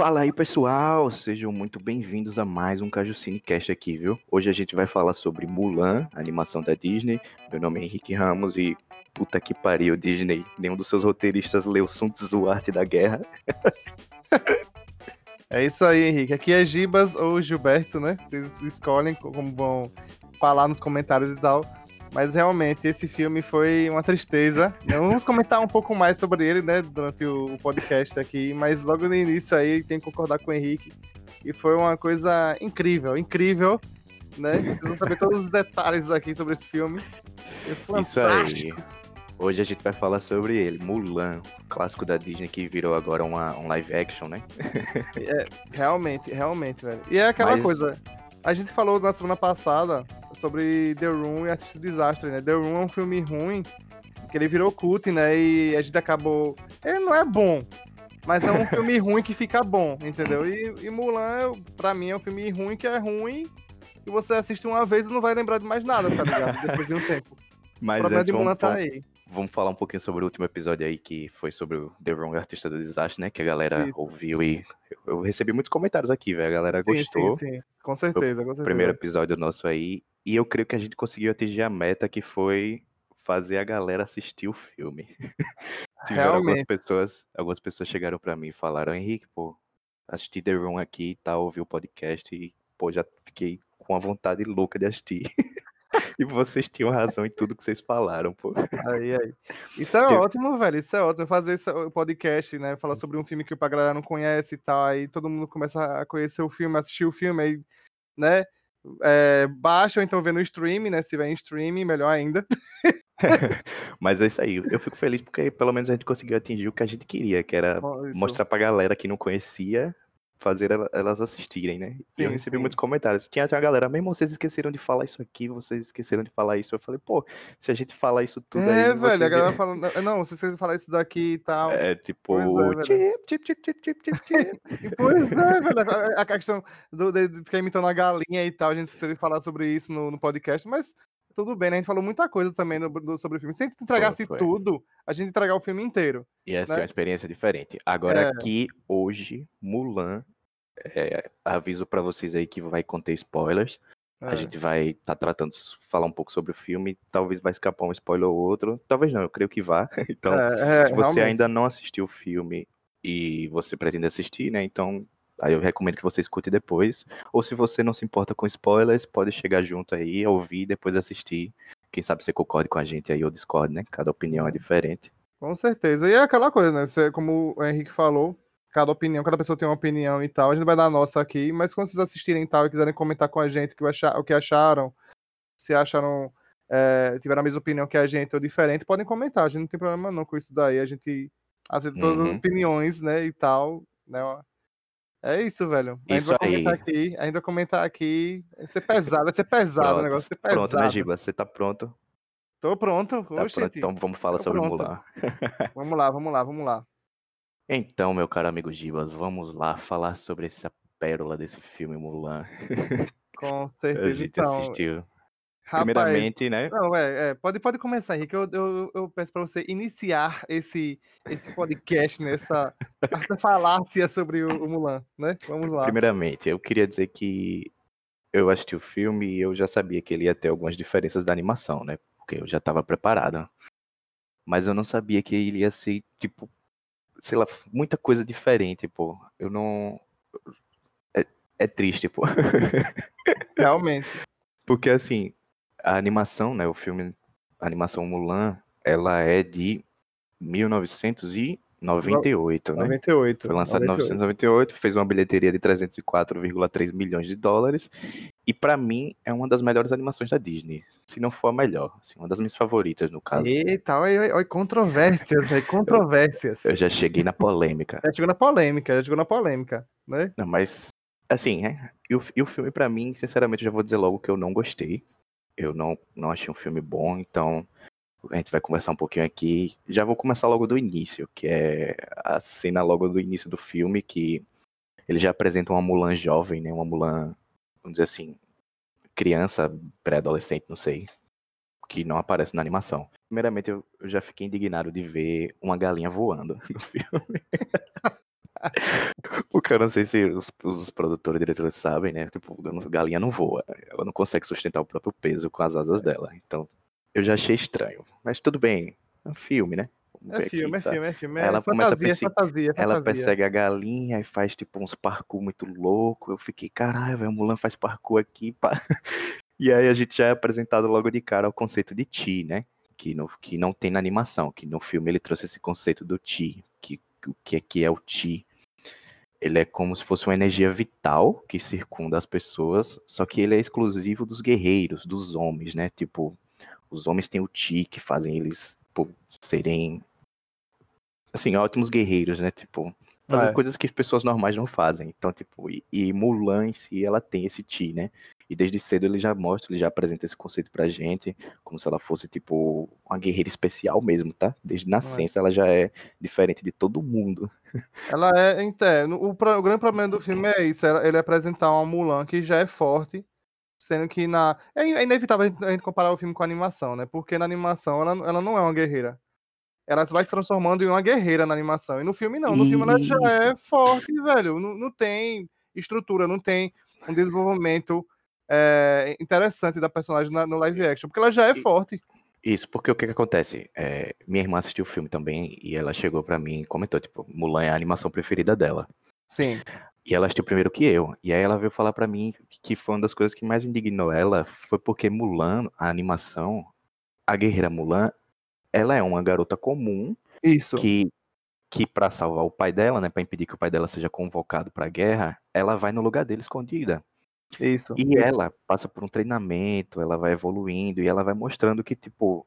Fala aí, pessoal! Sejam muito bem-vindos a mais um Caju Cinecast aqui, viu? Hoje a gente vai falar sobre Mulan, animação da Disney. Meu nome é Henrique Ramos e puta que pariu, Disney. Nenhum dos seus roteiristas leu Sun Tzu, Arte da Guerra. É isso aí, Henrique. Aqui é Gibas ou Gilberto, né? Vocês escolhem como vão falar nos comentários e tal. Mas realmente, esse filme foi uma tristeza. Vamos comentar um pouco mais sobre ele, né, durante o podcast aqui. Mas logo no início aí, tem que concordar com o Henrique. E foi uma coisa incrível, incrível, né? Vocês vão saber todos os detalhes aqui sobre esse filme. É Isso aí. Hoje a gente vai falar sobre ele, Mulan, clássico da Disney que virou agora uma, um live action, né? é, realmente, realmente, velho. E é aquela Mas... coisa, a gente falou na semana passada sobre The Room e Artista Desastre, né? The Room é um filme ruim, que ele virou cult, né? E a gente acabou. Ele não é bom, mas é um filme ruim que fica bom, entendeu? E, e Mulan, pra mim, é um filme ruim que é ruim e você assiste uma vez e não vai lembrar de mais nada, tá ligado? Depois de um tempo. Mas o problema de Mulan tá aí. Vamos falar um pouquinho sobre o último episódio aí, que foi sobre o The Wrong Artista do Desastre, né? Que a galera Isso. ouviu e eu, recebi muitos comentários aqui, velho. A galera sim, gostou. Sim, sim, com certeza, com certeza. Primeiro episódio nosso aí. E eu creio que a gente conseguiu atingir a meta que foi fazer a galera assistir o filme. Tiveram Realmente. algumas pessoas, algumas pessoas chegaram para mim e falaram, Henrique, pô, assisti The Room aqui e tá, tal, ouvi o podcast e, pô, já fiquei com a vontade louca de assistir. e vocês tinham razão em tudo que vocês falaram, pô. Aí, aí. Isso é ótimo, velho. Isso é ótimo. Fazer esse podcast, né? Falar sobre um filme que a galera não conhece e tal. Aí todo mundo começa a conhecer o filme, assistir o filme, aí, né? É, baixa ou então vê no stream, né? Se tiver em stream, melhor ainda. Mas é isso aí. Eu fico feliz porque pelo menos a gente conseguiu atingir o que a gente queria, que era mostrar pra galera que não conhecia fazer elas assistirem, né? Sim, e eu recebi sim. muitos comentários. Tinha a galera, mesmo vocês esqueceram de falar isso aqui, vocês esqueceram de falar isso. Eu falei, pô, se a gente falar isso tudo é, aí. É, velho, a galera falando, não, vocês esqueceram de falar isso daqui e tal. É, tipo, é, chip, chip, chip, chip, chip, chip, chip. pois é, velho, a questão do, de ficar imitando a galinha e tal, a gente esqueceu de falar sobre isso no, no podcast, mas tudo bem, né? A gente falou muita coisa também no, sobre o filme. Se a gente entregasse foi, foi. tudo, a gente entregar o filme inteiro. Ia ser né? uma experiência diferente. Agora, é. aqui, hoje, Mulan é, aviso para vocês aí que vai conter spoilers. É. A gente vai estar tá tratando, falar um pouco sobre o filme, talvez vai escapar um spoiler ou outro, talvez não, eu creio que vá. Então, é, é, se você realmente. ainda não assistiu o filme e você pretende assistir, né, então aí eu recomendo que você escute depois. Ou se você não se importa com spoilers, pode chegar junto aí, ouvir, depois assistir. Quem sabe você concorde com a gente aí ou discorde, né? Cada opinião é diferente. Com certeza. E é aquela coisa, né? Você, como o Henrique falou, cada opinião, cada pessoa tem uma opinião e tal. A gente vai dar a nossa aqui, mas quando vocês assistirem tal e quiserem comentar com a gente o que acharam, se acharam, é, tiveram a mesma opinião que a gente ou diferente, podem comentar. A gente não tem problema não com isso daí. A gente aceita todas uhum. as opiniões, né, e tal, né. É isso, velho. A gente vai comentar aí. aqui, ainda comentar aqui. Vai ser pesado, vai ser pesado pronto, o negócio, vai ser pesado. Pronto, né, Giba? Você tá pronto? Tô pronto. Tá pronto, então vamos falar Tô sobre pronto. Mulan. vamos lá, vamos lá, vamos lá. Então, meu caro amigo Gibas, vamos lá falar sobre essa pérola desse filme Mulan. Com certeza. A gente então, assistiu. Rapaz, Primeiramente, né? Não, é, é, pode, pode começar, Henrique. Eu, eu, eu peço para você iniciar esse, esse podcast nessa essa falácia sobre o, o, Mulan, né? Vamos lá. Primeiramente, eu queria dizer que eu assisti o filme e eu já sabia que ele ia ter algumas diferenças da animação, né? Porque eu já estava preparado. Mas eu não sabia que ele ia ser, tipo, sei lá, muita coisa diferente, pô. Eu não. É, é triste, pô. Realmente. Porque assim, a animação, né? O filme, a animação Mulan, ela é de 1900 e 98, né? 98. Foi lançado em 1998, fez uma bilheteria de 304,3 milhões de dólares. E para mim é uma das melhores animações da Disney, se não for a melhor, assim, uma das minhas favoritas no caso. Eita, olha, olha controvérsias, aí, controvérsias. Eu já cheguei na polêmica. Já chegou na polêmica, já chegou na polêmica, né? Não, mas assim, né? E o, e o filme para mim, sinceramente, já vou dizer logo que eu não gostei. Eu não, não achei um filme bom, então a gente vai conversar um pouquinho aqui. Já vou começar logo do início, que é a cena logo do início do filme, que ele já apresenta uma Mulan jovem, né? Uma Mulan, vamos dizer assim, criança, pré-adolescente, não sei, que não aparece na animação. Primeiramente, eu, já fiquei indignado de ver uma galinha voando no filme. Porque eu não sei se os, os produtores e diretores sabem, né? Tipo, galinha não voa. Ela não consegue sustentar o próprio peso com as asas dela. Então, eu já achei estranho. Mas tudo bem. É um filme, né? É filme, aqui, é tá? filme, é filme, é Ela fantasia, começa a perseguir, fantasia, fantasia. Ela persegue a galinha e faz tipo uns parkour muito louco. Eu fiquei, caralho, velho, Mulan faz parkour aqui. Pá. E aí a gente já é apresentado logo de cara o conceito de Ti, né? Que, no, que não tem na animação, que no filme ele trouxe esse conceito do Ti, que o que é, que é o Ti. Ele é como se fosse uma energia vital que circunda as pessoas, só que ele é exclusivo dos guerreiros, dos homens, né? Tipo, os homens têm o Ti que fazem eles pô, serem assim, ótimos guerreiros, né? Tipo, fazer é. coisas que as pessoas normais não fazem. Então, tipo, e, e, Mulan em si, ela tem esse ti, né? E desde cedo ele já mostra, ele já apresenta esse conceito pra gente, como se ela fosse, tipo, uma guerreira especial mesmo, tá? Desde nascença é. ela já é diferente de todo mundo. Ela é, então, o, o grande problema do filme é isso, ele apresentar uma Mulan que já é forte, sendo que na... É, é inevitável a gente comparar o filme com a animação, né? Porque na animação ela, ela não é uma guerreira ela vai se transformando em uma guerreira na animação. E no filme não. No filme ela já é forte, velho. Não, não tem estrutura, não tem um desenvolvimento é, interessante da personagem na, no live action, porque ela já é forte. Isso, porque o que, que acontece? É, minha irmã assistiu o filme também e ela chegou para mim e comentou, tipo, Mulan é a animação preferida dela. Sim. E ela assistiu primeiro que eu. E aí ela veio falar para mim que foi uma das coisas que mais indignou ela foi porque Mulan, a animação, a guerreira Mulan, ela é uma garota comum Isso. que que para salvar o pai dela, né, para impedir que o pai dela seja convocado para a guerra, ela vai no lugar dele escondida. Isso. E isso. ela passa por um treinamento, ela vai evoluindo e ela vai mostrando que tipo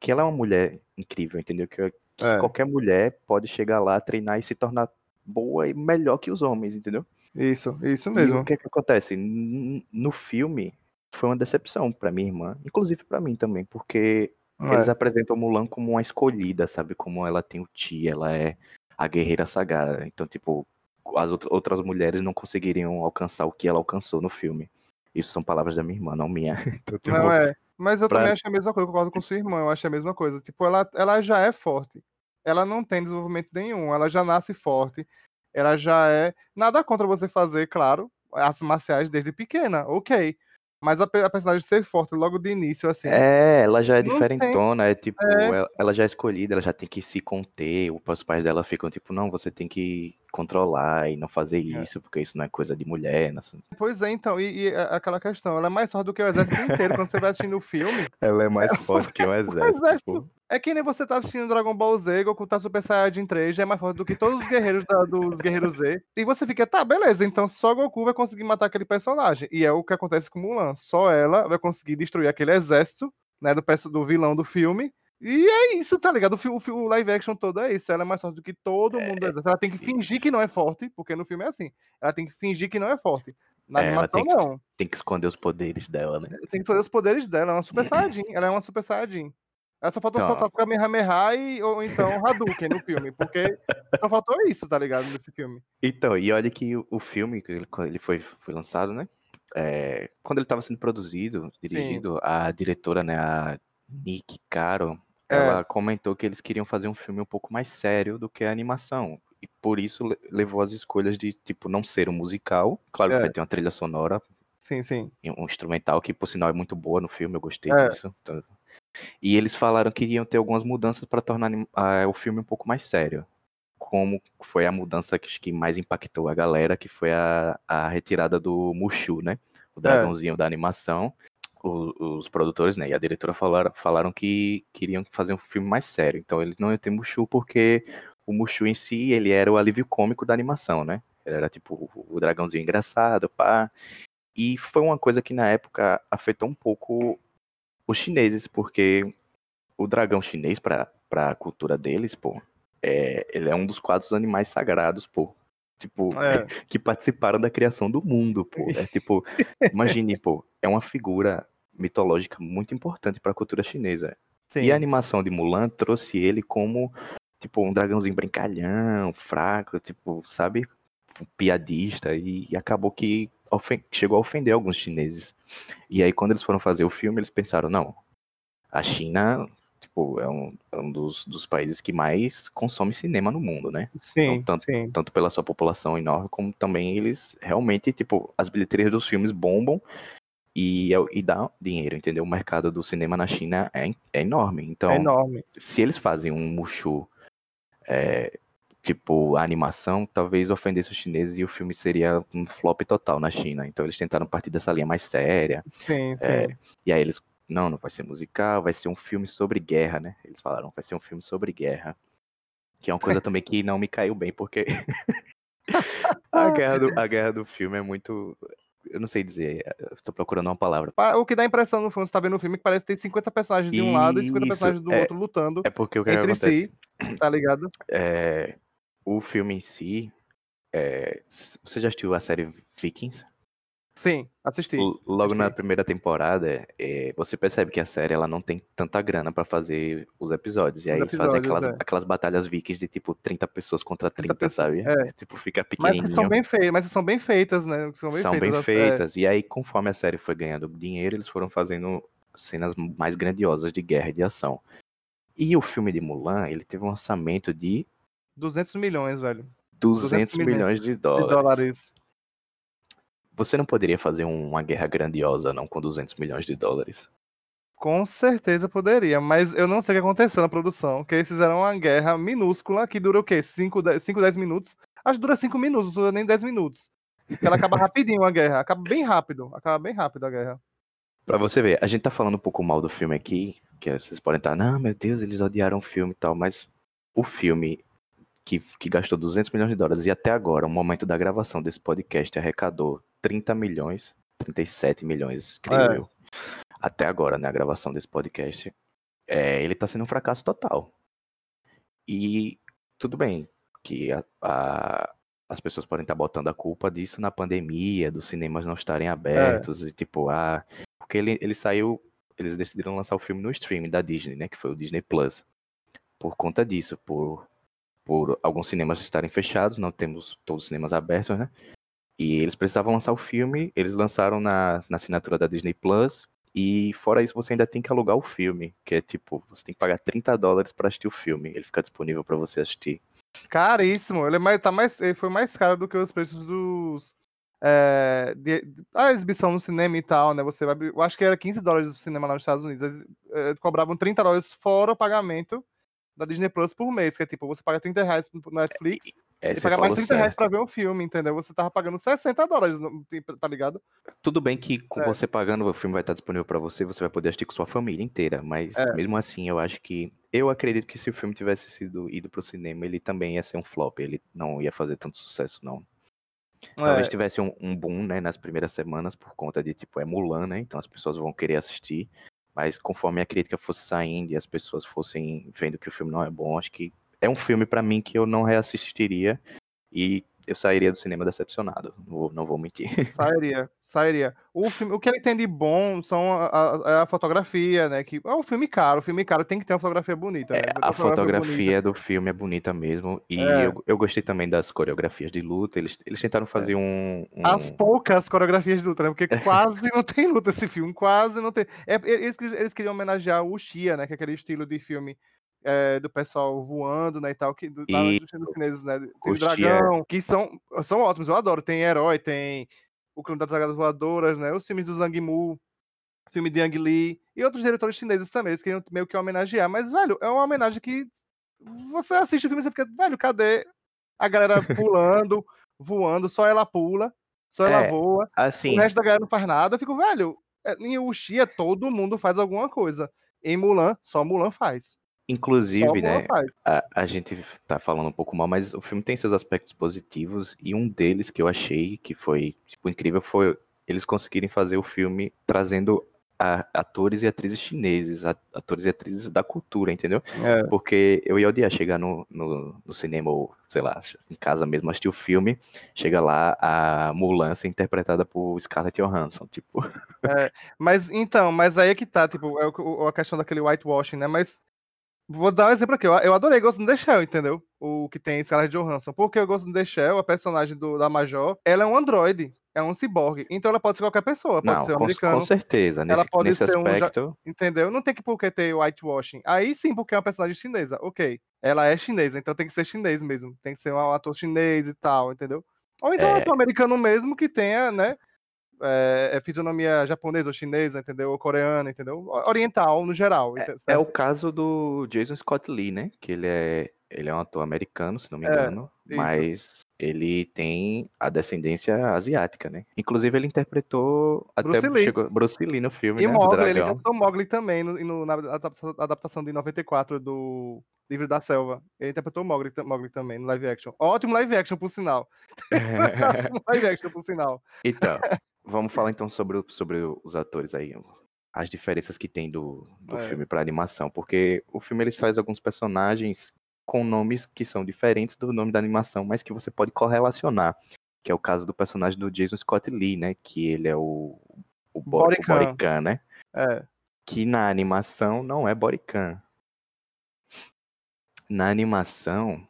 que ela é uma mulher incrível, entendeu? Que, que é. qualquer mulher pode chegar lá, treinar e se tornar boa e melhor que os homens, entendeu? Isso, isso mesmo. E o que, que acontece? No filme foi uma decepção para minha irmã, inclusive para mim também, porque é. Eles apresentam Mulan como uma escolhida, sabe? Como ela tem o Ti, ela é a guerreira sagrada. Então, tipo, as outras mulheres não conseguiriam alcançar o que ela alcançou no filme. Isso são palavras da minha irmã, não minha. Então, tipo, não, é. Mas eu pra... também acho a mesma coisa, eu concordo com sua irmã, eu acho a mesma coisa. Tipo, ela, ela já é forte. Ela não tem desenvolvimento nenhum, ela já nasce forte. Ela já é. Nada contra você fazer, claro, as marciais desde pequena, ok. Mas a, a, personagem ser forte logo de início, assim. É, ela já é diferentona, tem... é tipo, é. Ela, ela, já é escolhida, ela já tem que se conter. Os pais dela ficam tipo, não, você tem que controlar e não fazer é. isso, é. porque isso não é coisa de mulher. Não... Pois é, então, e, e, aquela questão, ela é mais forte do que o exército inteiro quando você vai assistindo o filme. Ela é mais forte que o exército. o exército é que nem você tá assistindo Dragon Ball Z, Goku tá Super Saiyajin 3, já é mais forte do que todos os guerreiros da, dos Guerreiros Z. E você fica, tá, beleza, então só Goku vai conseguir matar aquele personagem. E é o que acontece com Mulan. Só ela vai conseguir destruir aquele exército, né, do, do vilão do filme. E é isso, tá ligado? O, o, o, live action todo é isso. Ela é mais forte do que todo mundo do é, exército. Ela tem que fingir que não é forte, porque no filme é assim. Ela tem que fingir que não é forte. Na é, animação, tem não. Que, tem que esconder os poderes dela, né? Tem que esconder os poderes dela. Ela é uma Super Saiyajin. Ela é uma Super Saiyajin. Só faltou então, soltar Kamehameha e, ou então Hadouken no filme, porque só faltou isso, tá ligado, nesse filme. Então, e olha que o, filme, quando ele foi, foi lançado, né, é, quando ele estava sendo produzido, dirigido, Sim. a diretora, né, a Nick Caro, é. ela comentou que eles queriam fazer um filme um pouco mais sério do que a animação. E por isso levou as escolhas de, tipo, não ser um musical. Claro é. que vai ter uma trilha sonora. Sim, sim. Um instrumental que, por sinal, é muito boa no filme, eu gostei é. disso. Então, e eles falaram que iriam ter algumas mudanças para tornar uh, o filme um pouco mais sério. Como foi a mudança que, que mais impactou a galera, que foi a, a retirada do Mushu, né? O dragãozinho é. da animação. O, os produtores, né, e a diretora falaram, falaram que queriam fazer um filme mais sério. Então eles não iam ter Mushu porque o Mushu em si, ele era o alívio cômico da animação, né? Ele era tipo o dragãozinho engraçado, pá. E foi uma coisa que na época afetou um pouco os chineses, porque o dragão chinês, para a cultura deles, pô, é, ele é um dos quatro animais sagrados, pô. Tipo, é. que participaram da criação do mundo, pô. É tipo, imagine, pô, é uma figura mitológica muito importante para a cultura chinesa. Sim. E a animação de Mulan trouxe ele como, tipo, um dragãozinho brincalhão, fraco, tipo, sabe? piadista, e, e acabou que chegou a ofender alguns chineses. E aí, quando eles foram fazer o filme, eles pensaram: não, a China tipo, é um, é um dos, dos países que mais consome cinema no mundo, né? Sim, então, tanto, sim. tanto pela sua população enorme, como também eles realmente, tipo, as bilheterias dos filmes bombam e, é e dá dinheiro, entendeu? O mercado do cinema na China é, é enorme. Então, é enorme. se eles fazem um Mushu, é, tipo, a animação, talvez ofendesse os chineses e o filme seria um flop total na China. Então, eles tentaram partir dessa linha mais séria. Sim, sim. É, e aí eles não, não vai ser musical, vai ser um filme sobre guerra, né? Eles falaram, vai ser um filme sobre guerra. Que é uma coisa também que não me caiu bem, porque a, guerra do, a guerra do filme é muito. Eu não sei dizer, estou procurando uma palavra. O que dá a impressão no filme, você tá vendo o filme, que parece que tem 50 personagens de um lado e 50 personagens do é, outro lutando. É porque o que entre acontece, si, tá ligado? É, o filme em si. É, você já assistiu a série Vikings? Sim, assisti. Logo assisti. na primeira temporada, é, você percebe que a série ela não tem tanta grana para fazer os episódios. E aí eles fazem aquelas, é. aquelas batalhas vikings de tipo 30 pessoas contra 30, 30 pessoas, sabe? é. Tipo, fica Mas pequenininho. são bem feitas, mas são bem feitas, né? São bem São feitas. bem é. feitas. E aí, conforme a série foi ganhando dinheiro, eles foram fazendo cenas mais grandiosas de guerra e de ação. E o filme de Mulan, ele teve um orçamento de 200 milhões, velho. 200 milhões milhões de De dólares. dólares. Você não poderia fazer um- uma guerra grandiosa, não, com 200 milhões de dólares. Com certeza poderia, mas eu não sei o que aconteceu na produção, que eles fizeram uma guerra minúscula que dura o quê? 5, 10 minutos? Acho que dura 5 minutos, não dura nem 10 minutos. Ela acaba rapidinho a guerra, acaba bem rápido, acaba bem rápido a guerra. Pra você ver, a gente tá falando um pouco mal do filme aqui, que vocês podem estar, não, meu Deus, eles odiaram o filme e tal, mas o filme que, que gastou 200 milhões de dólares e até agora, o momento da gravação desse podcast, arrecadou 30 milhões, 37 milhões, creio É. eu. Até agora, né, a gravação desse podcast, é, ele tá sendo um fracasso total. E tudo bem que a- a- as pessoas podem estar botando a culpa disso na pandemia, dos cinemas não estarem abertos, e tipo, ah, porque ele, ele saiu, eles decidiram lançar o filme no streaming da Disney, né, que foi o Disney Plus. Por conta disso, por, por alguns cinemas estarem fechados, não temos todos os cinemas abertos, né? E eles precisavam lançar o filme, eles lançaram na, na assinatura da Disney Plus, e fora isso você ainda tem que alugar o filme, que é tipo, você tem que pagar 30 dólares pra assistir o filme, ele fica disponível pra você assistir. Caríssimo, ele, é mais, tá mais, ele foi mais caro do que os preços dos. é, de- a exibição no cinema e tal, né? Você vai, eu acho que era 15 dólares o cinema lá nos Estados Unidos. Eles é, cobravam 30 dólares fora o pagamento da Disney Plus por mês, que é tipo, você paga 30 reais no Netflix É, e você paga mais falou 30 reais certo. pra ver um filme, entendeu? Você tava pagando 60 dólares, não- tá ligado? Tudo bem que com É. você pagando, o filme vai estar disponível pra você, você vai poder assistir com sua família inteira, mas É. mesmo assim, eu acho que eu acredito que se o filme tivesse sido ido pro cinema, ele também ia ser um flop, ele não ia fazer tanto sucesso não. Talvez É, tivesse um, um boom, né, nas primeiras semanas por conta de tipo é Mulan, né? Então as pessoas vão querer assistir, mas conforme a crítica fosse saindo e as pessoas fossem vendo que o filme não é bom, acho que é um filme pra mim que eu não reassistiria e eu sairia do cinema decepcionado, não vou, não vou mentir. Sairia, sairia. O, filme, o que ele tem de bom são a, a- a fotografia, né? Que é um filme caro, o filme caro tem que ter uma fotografia bonita. né? É, Uma a bonita. fotografia do filme é bonita mesmo. E É. eu, eu gostei também das coreografias de luta. Eles, eles tentaram fazer um. um- As poucas coreografias de luta, né? Porque quase não tem luta esse filme, quase não tem. É, eles, eles queriam homenagear o Xia, né? Que é aquele estilo de filme é, do pessoal voando, né? E tal, que, do, lá E dos filmes chineses, né? Tem o o dragão, que são, são ótimos, eu adoro. Tem herói, tem o Clã das Dragadas Voadoras, né? Os filmes do Zhang Mu, filme de Ang Lee e outros diretores chineses também. Eles queriam meio que homenagear, mas, velho, é uma homenagem que você assiste o filme e você fica, velho, cadê a galera pulando, voando, só ela pula, só ela É, voa, assim, o resto da galera não faz nada. Eu fico, velho, é, em Uxia todo mundo faz alguma coisa. Em Mulan, só Mulan faz. Inclusive, né? A, a gente tá falando um pouco mal, mas o filme tem seus aspectos positivos. E um deles que eu achei que foi tipo, incrível foi eles conseguirem fazer o filme trazendo a- atores e atrizes chineses, a- atores e atrizes da cultura, entendeu? É. Porque eu ia odiar chegar no, no, no cinema ou, sei lá, em casa mesmo, assistir o filme, chega lá a Mulan ser interpretada por Scarlett Johansson, tipo, Mas então, mas aí é que tá, tipo, é a questão daquele whitewashing, né? Mas vou dar um exemplo aqui. Eu, eu adorei Ghost in the Shell, entendeu? O que tem Scarlett Johansson. Porque o Ghost in the Shell, a personagem do, da Major, ela é um androide. é um ciborgue. Então ela pode ser qualquer pessoa, pode Não, ser um com, americano. com certeza. Nesse, ela pode nesse ser um aspecto, Entendeu? Não tem que por que ter whitewashing. Aí sim, porque é uma personagem chinesa. Ok. Ela é chinesa, então tem que ser chinês mesmo. Tem que ser um ator chinês e tal, entendeu? Ou então um É. ator americano mesmo que tenha, né? É, é fisionomia japonesa ou chinesa, entendeu? Ou coreana, entendeu? Oriental, no geral. é certo? o caso do Jason Scott Lee, né? Que ele é, ele é um ator americano, se não me É, engano, mas ele tem a descendência asiática, né? Inclusive ele interpretou até Bruce Lee. chegou Bruce Lee no filme, E né? Ele interpretou Mogli também no, no- na adaptação, de 94 do Livro da Selva. Ele interpretou Mogli, Mogli também no live action. Ótimo live action, por sinal. Ótimo live action, por sinal. Então, vamos falar então sobre, sobre os atores aí, as diferenças que tem do, do É. filme para animação, porque o filme ele traz alguns personagens com nomes que são diferentes do nome da animação, mas que você pode correlacionar, que é o caso do personagem do Jason Scott Lee, né, que ele é o o, Bo- o Borican. Né, É. que na animação não é Borican. Na animação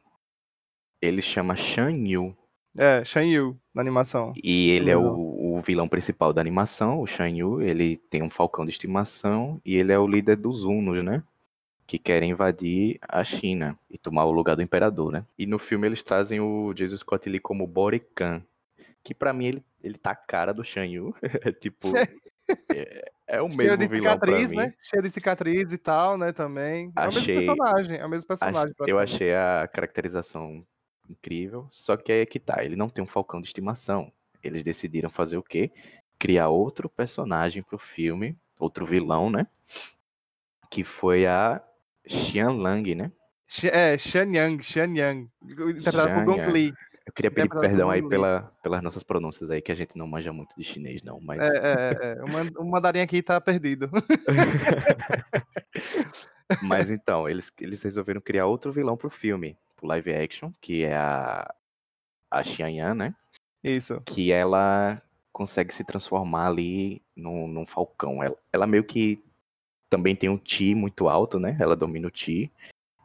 ele chama Shan Yu. É, Shan Yu, na animação. E ele é o, o vilão principal da animação, o Shan Yu. Ele tem um falcão de estimação e ele é o líder dos Hunos, né? Que querem invadir a China e tomar o lugar do imperador, né? E no filme eles trazem o Jason Scott Lee como Borican. Que pra mim ele, ele tá a cara do Shan Yu. é tipo. É, é o Cheio mesmo de vilão cicatriz, né? Cheio de cicatriz e tal, né? Também. É o mesmo Achei- personagem. É o mesmo personagem. eu achei a caracterização incrível, só que aí é que tá, ele não tem um falcão de estimação. Eles decidiram fazer o quê? Criar outro personagem pro filme, outro vilão, né? Que foi a Xian Lang, né? É, Shan Yang, Shan Yang. Interpretado por Shan Gong. Li. Eu queria pedir Interpretado por perdão aí pela, pelas nossas pronúncias aí, que a gente não manja muito de chinês, não, mas. É, é, é. O o mandarim aqui tá perdido. Mas então, eles, eles resolveram criar outro vilão pro filme, pro live action, que é a, a Xian Yan, né? Isso. que ela consegue se transformar ali num, num falcão. Ela, ela meio que também tem um Ti muito alto, né? Ela domina o Ti.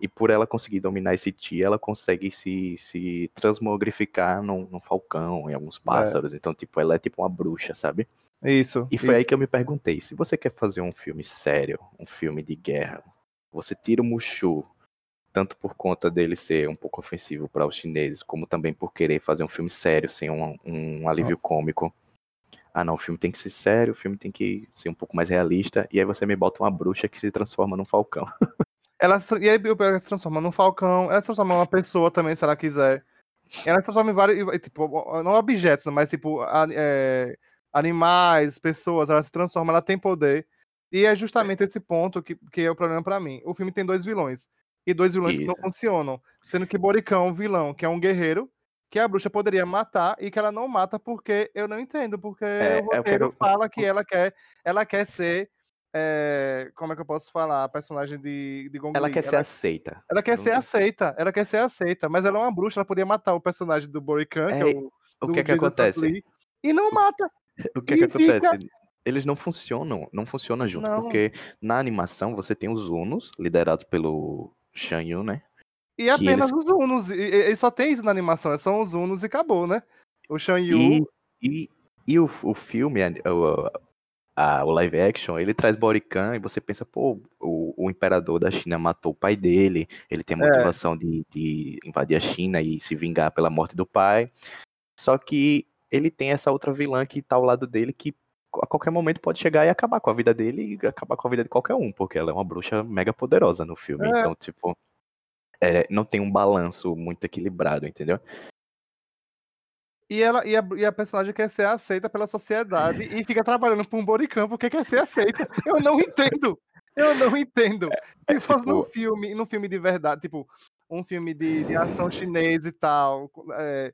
E por ela conseguir dominar esse Ti, ela consegue se, se transmogrificar num, num falcão, em alguns pássaros. Então, tipo, ela é tipo uma bruxa, sabe? Isso. E foi isso. aí que eu me perguntei, se você quer fazer um filme sério, um filme de guerra, você tira o Mushu, tanto por conta dele ser um pouco ofensivo para os chineses, como também por querer fazer um filme sério, sem um, um alívio cômico. Ah não, o filme tem que ser sério, o filme tem que ser um pouco mais realista, e aí você me bota uma bruxa que se transforma num falcão. Ela, e aí ela se transforma num falcão, ela se transforma numa pessoa também, se ela quiser. Ela se transforma em vários, tipo, não objetos, mas tipo, é, animais, pessoas, ela se transforma, ela tem poder. E é justamente esse ponto que, que é o problema pra mim. O filme tem dois vilões. E dois vilões que não Isso. funcionam. Sendo que Borican é um vilão, que é um guerreiro, que a bruxa poderia matar e que ela não mata porque eu não entendo, porque É, o eu roteiro quero- fala que ela quer, ela quer ser. é, como é que eu posso falar? A personagem de, de Gong Ela quer ser aceita. Ela quer Não ser aceita, ela quer ser aceita, mas ela é uma bruxa, ela poderia matar o personagem do Borican, que é É, o. O que é que acontece? Lee, E não mata. O que é que fica- acontece? Eles não funcionam, não funcionam juntos, Não. porque na animação você tem os Unos, liderados pelo Shan Yu, né? E apenas eles- os Unos. E, e- só tem isso na animação, é só os Unos e acabou, né? O Shan Yu. E, e, e o, o filme, a- o, a- o live action, ele traz Borican e você pensa, pô, o, o imperador da China matou o pai dele, ele tem a É. motivação de, de invadir a China e se vingar pela morte do pai. Só que ele tem essa outra vilã que tá ao lado dele que a qualquer momento pode chegar e acabar com a vida dele e acabar com a vida de qualquer um, porque ela é uma bruxa mega poderosa no filme. É. Então, tipo, é, não tem um balanço muito equilibrado, entendeu? E, ela, e, a, e a personagem quer ser aceita pela sociedade e fica trabalhando pra um Borican porque quer ser aceita. Eu não entendo. Eu não entendo. Se é fosse num tipo- filme, num filme de verdade, tipo, um filme de, de ação chinês e tal, é,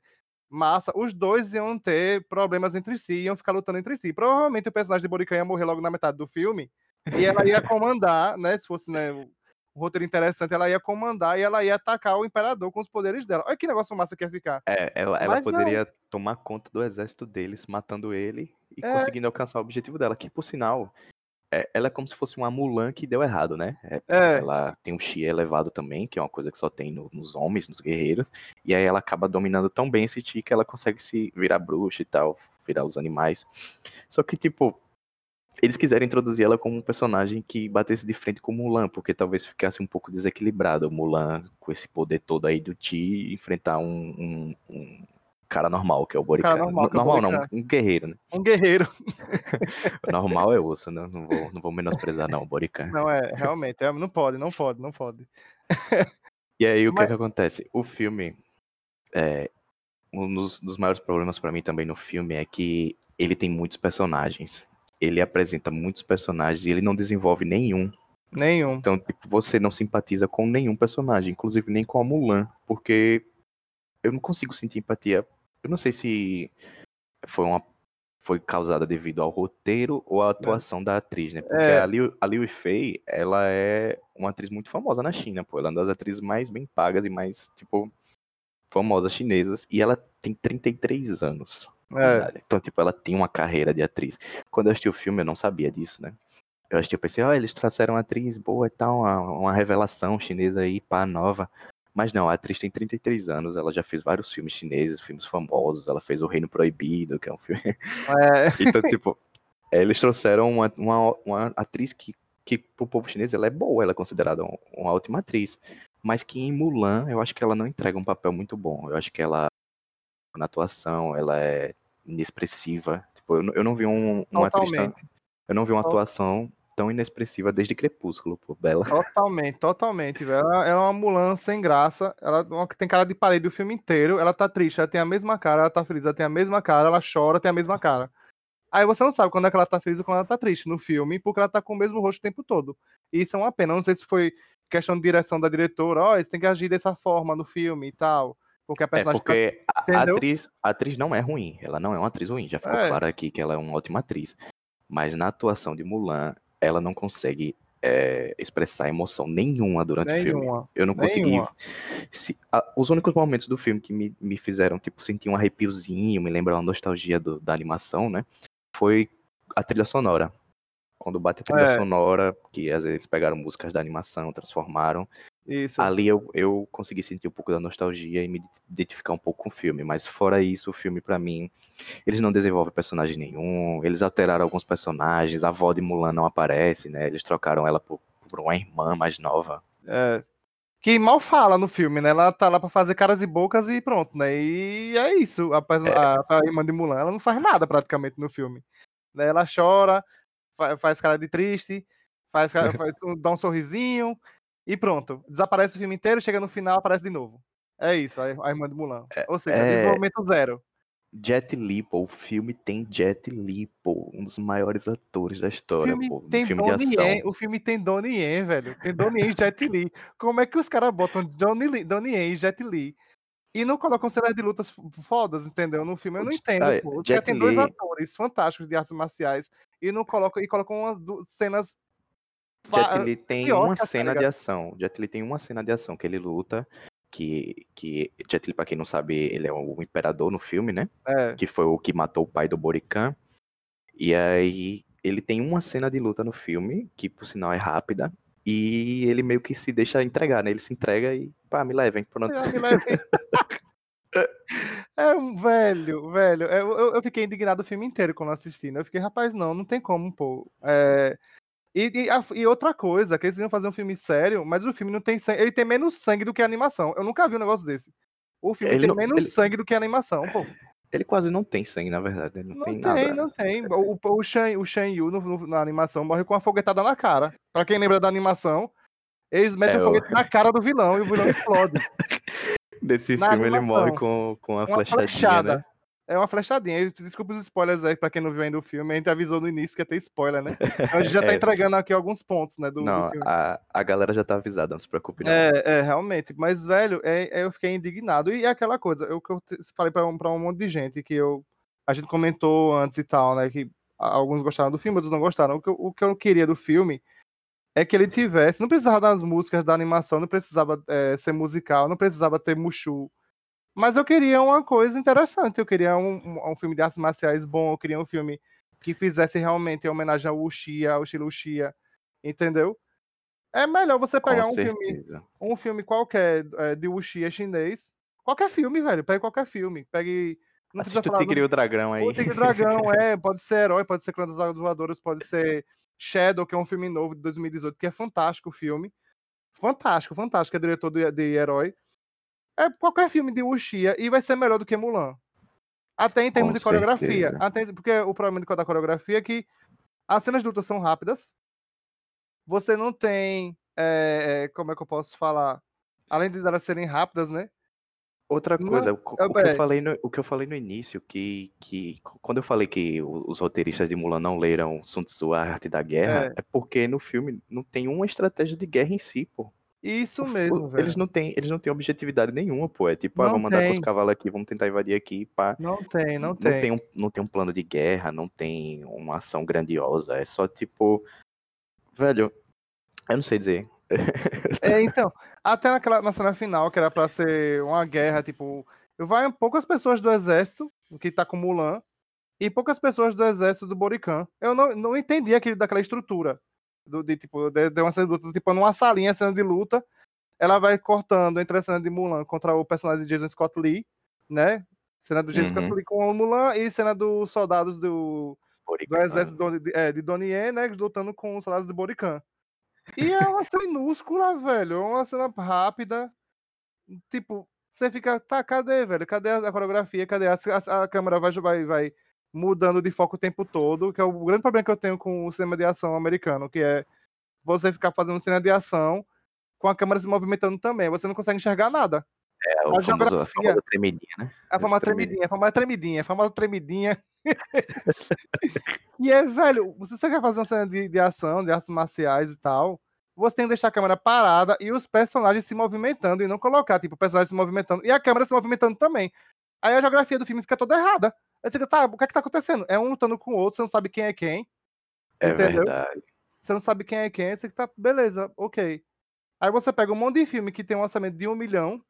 massa, os dois iam ter problemas entre si, iam ficar lutando entre si. Provavelmente o personagem de Borican ia morrer logo na metade do filme e ela ia comandar, né? Se fosse né, um roteiro interessante, ela ia comandar e ela ia atacar o imperador com os poderes dela. Olha que negócio massa que ia ficar. É, ela, ela Mas não. poderia tomar conta do exército deles, matando ele e É. conseguindo alcançar o objetivo dela, que por sinal, é- ela é como se fosse uma Mulan que deu errado, né? É, É. Ela tem um chi elevado também, que é uma coisa que só tem no- nos homens, nos guerreiros, e aí ela acaba dominando tão bem esse chi que ela consegue se virar bruxa e tal, virar os animais. Só que, tipo, eles quiseram introduzir ela como um personagem que batesse de frente com Mulan, porque talvez ficasse um pouco desequilibrado. O Mulan, com esse poder todo aí do Ti, enfrentar um, um, um cara normal, que é o Borican. Normal, é normal não, um guerreiro, né? Um guerreiro. normal é osso, né? Não vou, não vou menosprezar, não, o Borican. Não, é, realmente, é, não pode, não pode, não pode. e aí, o Mas... que, é que acontece? O filme, é, um dos, dos maiores problemas para mim também no filme é que ele tem muitos personagens. Ele apresenta muitos personagens e ele não desenvolve nenhum. Nenhum. Então, tipo, você não simpatiza com nenhum personagem, inclusive nem com a Mulan, porque eu não consigo sentir empatia eu não sei se foi uma foi causada devido ao roteiro ou à é. atuação é. da atriz, né? Porque é. a, Liu, a Liu Fei, ela é uma atriz muito famosa na China, pô. Ela é uma das atrizes mais bem pagas e mais, tipo, famosas chinesas. E ela tem 33 anos. É. Então, tipo, ela tem uma carreira de atriz. Quando eu assisti o filme, eu não sabia disso, né? Eu assisti, eu pensei, ó, oh, eles trouxeram uma atriz boa e tal, uma, uma revelação chinesa aí, pá, nova. Mas não, a atriz tem 33 anos, ela já fez vários filmes chineses, filmes famosos, ela fez O Reino Proibido, que é um filme. É. então, tipo, eles trouxeram uma, uma, uma, atriz que, que pro povo chinês ela é boa, ela é considerada uma, uma ótima atriz. Mas que em Mulan, eu acho que ela não entrega um papel muito bom. Eu acho que ela, na atuação, ela é inexpressiva. Tipo, eu, eu não vi um, uma atriz. Eu não vi uma atuação tão inexpressiva desde Crepúsculo, pô, Bela. Totalmente, totalmente, velho. Ela, é uma Mulan sem graça. Ela tem cara de parede o filme inteiro. Ela tá triste, ela tem a mesma cara, ela tá feliz, ela tem a mesma cara, ela chora, tem a mesma cara. Aí você não sabe quando é que ela tá feliz ou quando ela tá triste no filme, porque ela tá com o mesmo rosto o tempo todo. E isso é uma pena. Não sei se foi questão de direção da diretora, ó, oh, eles têm que agir dessa forma no filme e tal. Porque a é, personagem. É porque tá... a, atriz, a atriz não é ruim. Ela não é uma atriz ruim. Já ficou é. claro aqui que ela é uma ótima atriz. Mas na atuação de Mulan, ela não consegue é, expressar emoção nenhuma durante nenhuma, o filme. Eu não consegui. Se, a, os únicos momentos do filme que me, me fizeram, tipo, sentir um arrepiozinho, me lembrar uma nostalgia do, da animação, né? Foi a trilha sonora. Quando bate a trilha é. sonora, que às vezes pegaram músicas da animação, transformaram. Isso. Ali eu, eu consegui sentir um pouco da nostalgia e me identificar um pouco com o filme, mas fora isso, o filme para mim, eles não desenvolvem personagem nenhum, eles alteraram alguns personagens, a avó de Mulan não aparece, né? Eles trocaram ela por, por uma irmã mais nova. É, que mal fala no filme, né? Ela tá lá pra fazer caras e bocas e pronto, né? E é isso. A, é. a, a irmã de Mulan, ela não faz nada praticamente no filme. Né? Ela chora, faz, faz cara de triste, faz, faz dá um sorrisinho, e pronto. Desaparece o filme inteiro, chega no final, aparece de novo. É isso, a irmã de Mulan. É, Ou seja, é... desenvolvimento zero. Jet Li, pô, o filme tem Jet Li, pô, um dos maiores atores da história, filme pô, tem filme Donnie de ação. Yen, o filme tem Donnie Yen, velho, tem Donnie Yen e Jet Li. Como é que os caras botam Johnny Lee, Donnie Yen e Jet Li e não colocam cenas de lutas fodas, entendeu? No filme eu não entendo, ah, pô. Jet tem dois atores fantásticos de artes marciais e não colocam e colocam umas cenas Jet Li tem uma cena de ação. Jet Li tem uma cena de ação que ele luta. Que, que Jet Li, pra quem não sabe, ele é o imperador no filme, né? É. Que foi o que matou o pai do Borican. E aí ele tem uma cena de luta no filme, que por sinal é rápida. E ele meio que se deixa entregar, né? Ele se entrega e, pá, me levem, pronto. É, me levem. É um velho, velho. Eu, eu, eu, fiquei indignado o filme inteiro quando assisti, né? Eu fiquei, rapaz, não, não tem como, pô. É, e, e, e, outra coisa, que eles iam fazer um filme sério, mas o filme não tem sangue. Ele tem menos sangue do que a animação. Eu nunca vi um negócio desse. O filme ele tem não, menos ele... sangue do que a animação, pô. Ele quase não tem sangue, na verdade. Não, não tem, tem nada. Não tem, O, o, Shan, o Shan Yu no, no, na animação morre com uma foguetada na cara. Pra quem lembra da animação, eles metem é, um foguete na cara do vilão e o vilão explode. Nesse na filme animação, ele morre com, com uma flechadinha, flechada. Né? É uma flechadinha. Desculpa os spoilers aí pra quem não viu ainda o filme. A gente avisou no início que ia ter spoiler, né? Então a gente já tá é. entregando aqui alguns pontos, né? Do, não, do filme. A, a galera já tá avisada, não se preocupe. Não. É, é, realmente. Mas, velho, é, é, eu fiquei indignado. E é aquela coisa, eu que eu falei pra um, pra um monte de gente que eu. A gente comentou antes e tal, né? Que alguns gostaram do filme, outros não gostaram. O que, eu, o que eu queria do filme é que ele tivesse. Não precisava das músicas, da animação, não precisava é, ser musical, não precisava ter Mushu mas eu queria uma coisa interessante, eu queria um, um, filme de artes marciais bom, eu queria um filme que fizesse realmente homenagem ao Uchiha, ao estilo Uchiha, entendeu? É melhor você pegar um filme, um filme qualquer é, de Uchiha chinês, qualquer filme, velho, pegue qualquer filme, pegue Não Assista o Tigre do... e o Dragão aí. O Tigre e o Dragão, é. Pode ser Herói, pode ser Clã dos Voadores, pode ser Shadow, que é um filme novo de 2018, que é fantástico o filme. Fantástico, fantástico. É diretor de, de Herói. É qualquer filme de Wuxia e vai ser melhor do que Mulan. Até em termos Com de coreografia. Até, porque o problema da coreografia é que as cenas de luta são rápidas. Você não tem. É, como é que eu posso falar? Além de elas serem rápidas, né? Outra coisa, não, o, o, que eu falei no, o que eu falei no início, que, que quando eu falei que os roteiristas de Mulan não leram Sun Tzu, a arte da guerra, é. é porque no filme não tem uma estratégia de guerra em si, pô. Isso mesmo, velho. Eles não têm, eles não têm objetividade nenhuma, pô. É tipo, ah, vamos mandar com os cavalos aqui, vamos tentar invadir aqui, pá. Não tem, não, não tem. tem um, não tem um plano de guerra, não tem uma ação grandiosa. É só tipo, velho, eu não sei dizer. é, então, até naquela na cena final, que era pra ser uma guerra, tipo, vai poucas pessoas do exército, que tá com Mulan, e poucas pessoas do exército do Borican. Eu não, não entendi aquele, daquela estrutura do, de, tipo, de, de uma cena de luta, tipo, numa salinha, cena de luta, ela vai cortando entre a cena de Mulan contra o personagem de Jason Scott Lee, né? Cena do Jason uhum. Scott Lee com o Mulan e cena dos soldados do, do exército de, é, de Donnie né? Lutando com os soldados de Borican. E é uma cena minúscula, velho. É uma cena rápida. Tipo, você fica, tá, cadê, velho? Cadê a coreografia? Cadê a, a, a câmera vai, vai, vai mudando de foco o tempo todo, que é o grande problema que eu tenho com o cinema de ação americano, que é você ficar fazendo cena de ação com a câmera se movimentando também, você não consegue enxergar nada. É, o a, famoso, a famosa tremidinha, né? A famosa tremidinha, a famosa tremidinha, a famosa tremidinha. e é, velho, se você quer fazer uma cena de, de ação, de artes marciais e tal, você tem que deixar a câmera parada e os personagens se movimentando e não colocar, tipo, o personagem se movimentando e a câmera se movimentando também. Aí a geografia do filme fica toda errada. Aí você fica, tá, o que é que tá acontecendo? É um lutando com o outro, você não sabe quem é quem. É entendeu? verdade. Você não sabe quem é quem, você tá, beleza, ok. Aí você pega um monte de filme que tem um orçamento de um milhão.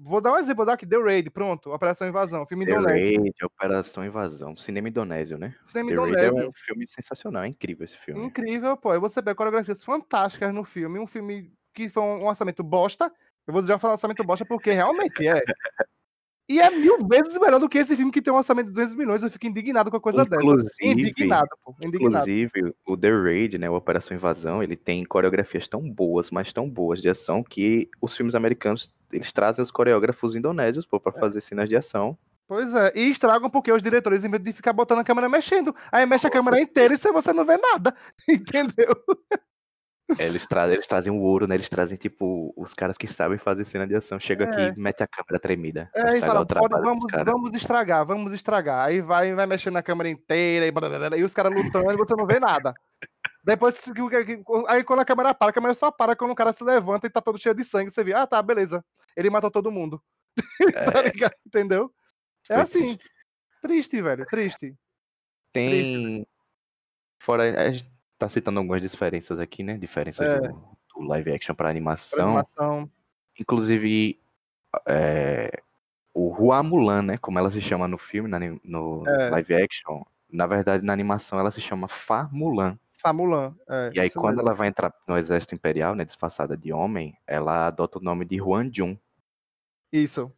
Vou dar um exemplo, vou dar aqui, The Raid, pronto, Operação Invasão, filme The indonésio. Raid, Operação Invasão, cinema indonésio, né? Cinema The indonésio. Raid é um filme sensacional, é incrível esse filme. Incrível, pô. Aí você pega coreografias fantásticas no filme, um filme que foi um orçamento bosta. Eu vou já falar orçamento bosta porque realmente é. E é mil vezes melhor do que esse filme que tem um orçamento de 200 milhões. Eu fico indignado com a coisa inclusive, dessa. Indignado, pô. Indignado. Inclusive, o The Raid, né, o Operação Invasão, ele tem coreografias tão boas, mas tão boas de ação, que os filmes americanos, eles trazem os coreógrafos indonésios, pô, pra é. fazer cenas de ação. Pois é, e estragam porque os diretores, em vez de ficar botando a câmera mexendo, aí mexe Nossa, a câmera inteira e você não vê nada, entendeu? Eles, tra eles trazem o ouro, né? Eles trazem, tipo, os caras que sabem fazer cena de ação. Chega é. aqui e mete a câmera tremida. É, e fala, vamos, vamos estragar, vamos estragar. Aí vai, vai mexendo na câmera inteira e, blá, blá, blá, e os caras lutando e você não vê nada. Depois, aí quando a câmera para, a câmera só para quando o cara se levanta e tá todo cheio de sangue. Você vê, ah, tá, beleza. Ele matou todo mundo. É. tá ligado? Entendeu? É Foi assim. Triste. triste, velho, triste. Tem. Triste. Fora. A gente tá citando algumas diferenças aqui, né? Diferenças é. do, do, live action para animação. animação. Inclusive, é, o Hua Mulan, né? Como ela se chama no filme, na, no é. live action, na verdade, na animação ela se chama Fa Mulan. Fa Mulan, é, E aí, quando mesmo. ela vai entrar no exército imperial, né? Disfarçada de homem, ela adota o nome de Huan Jun. Isso.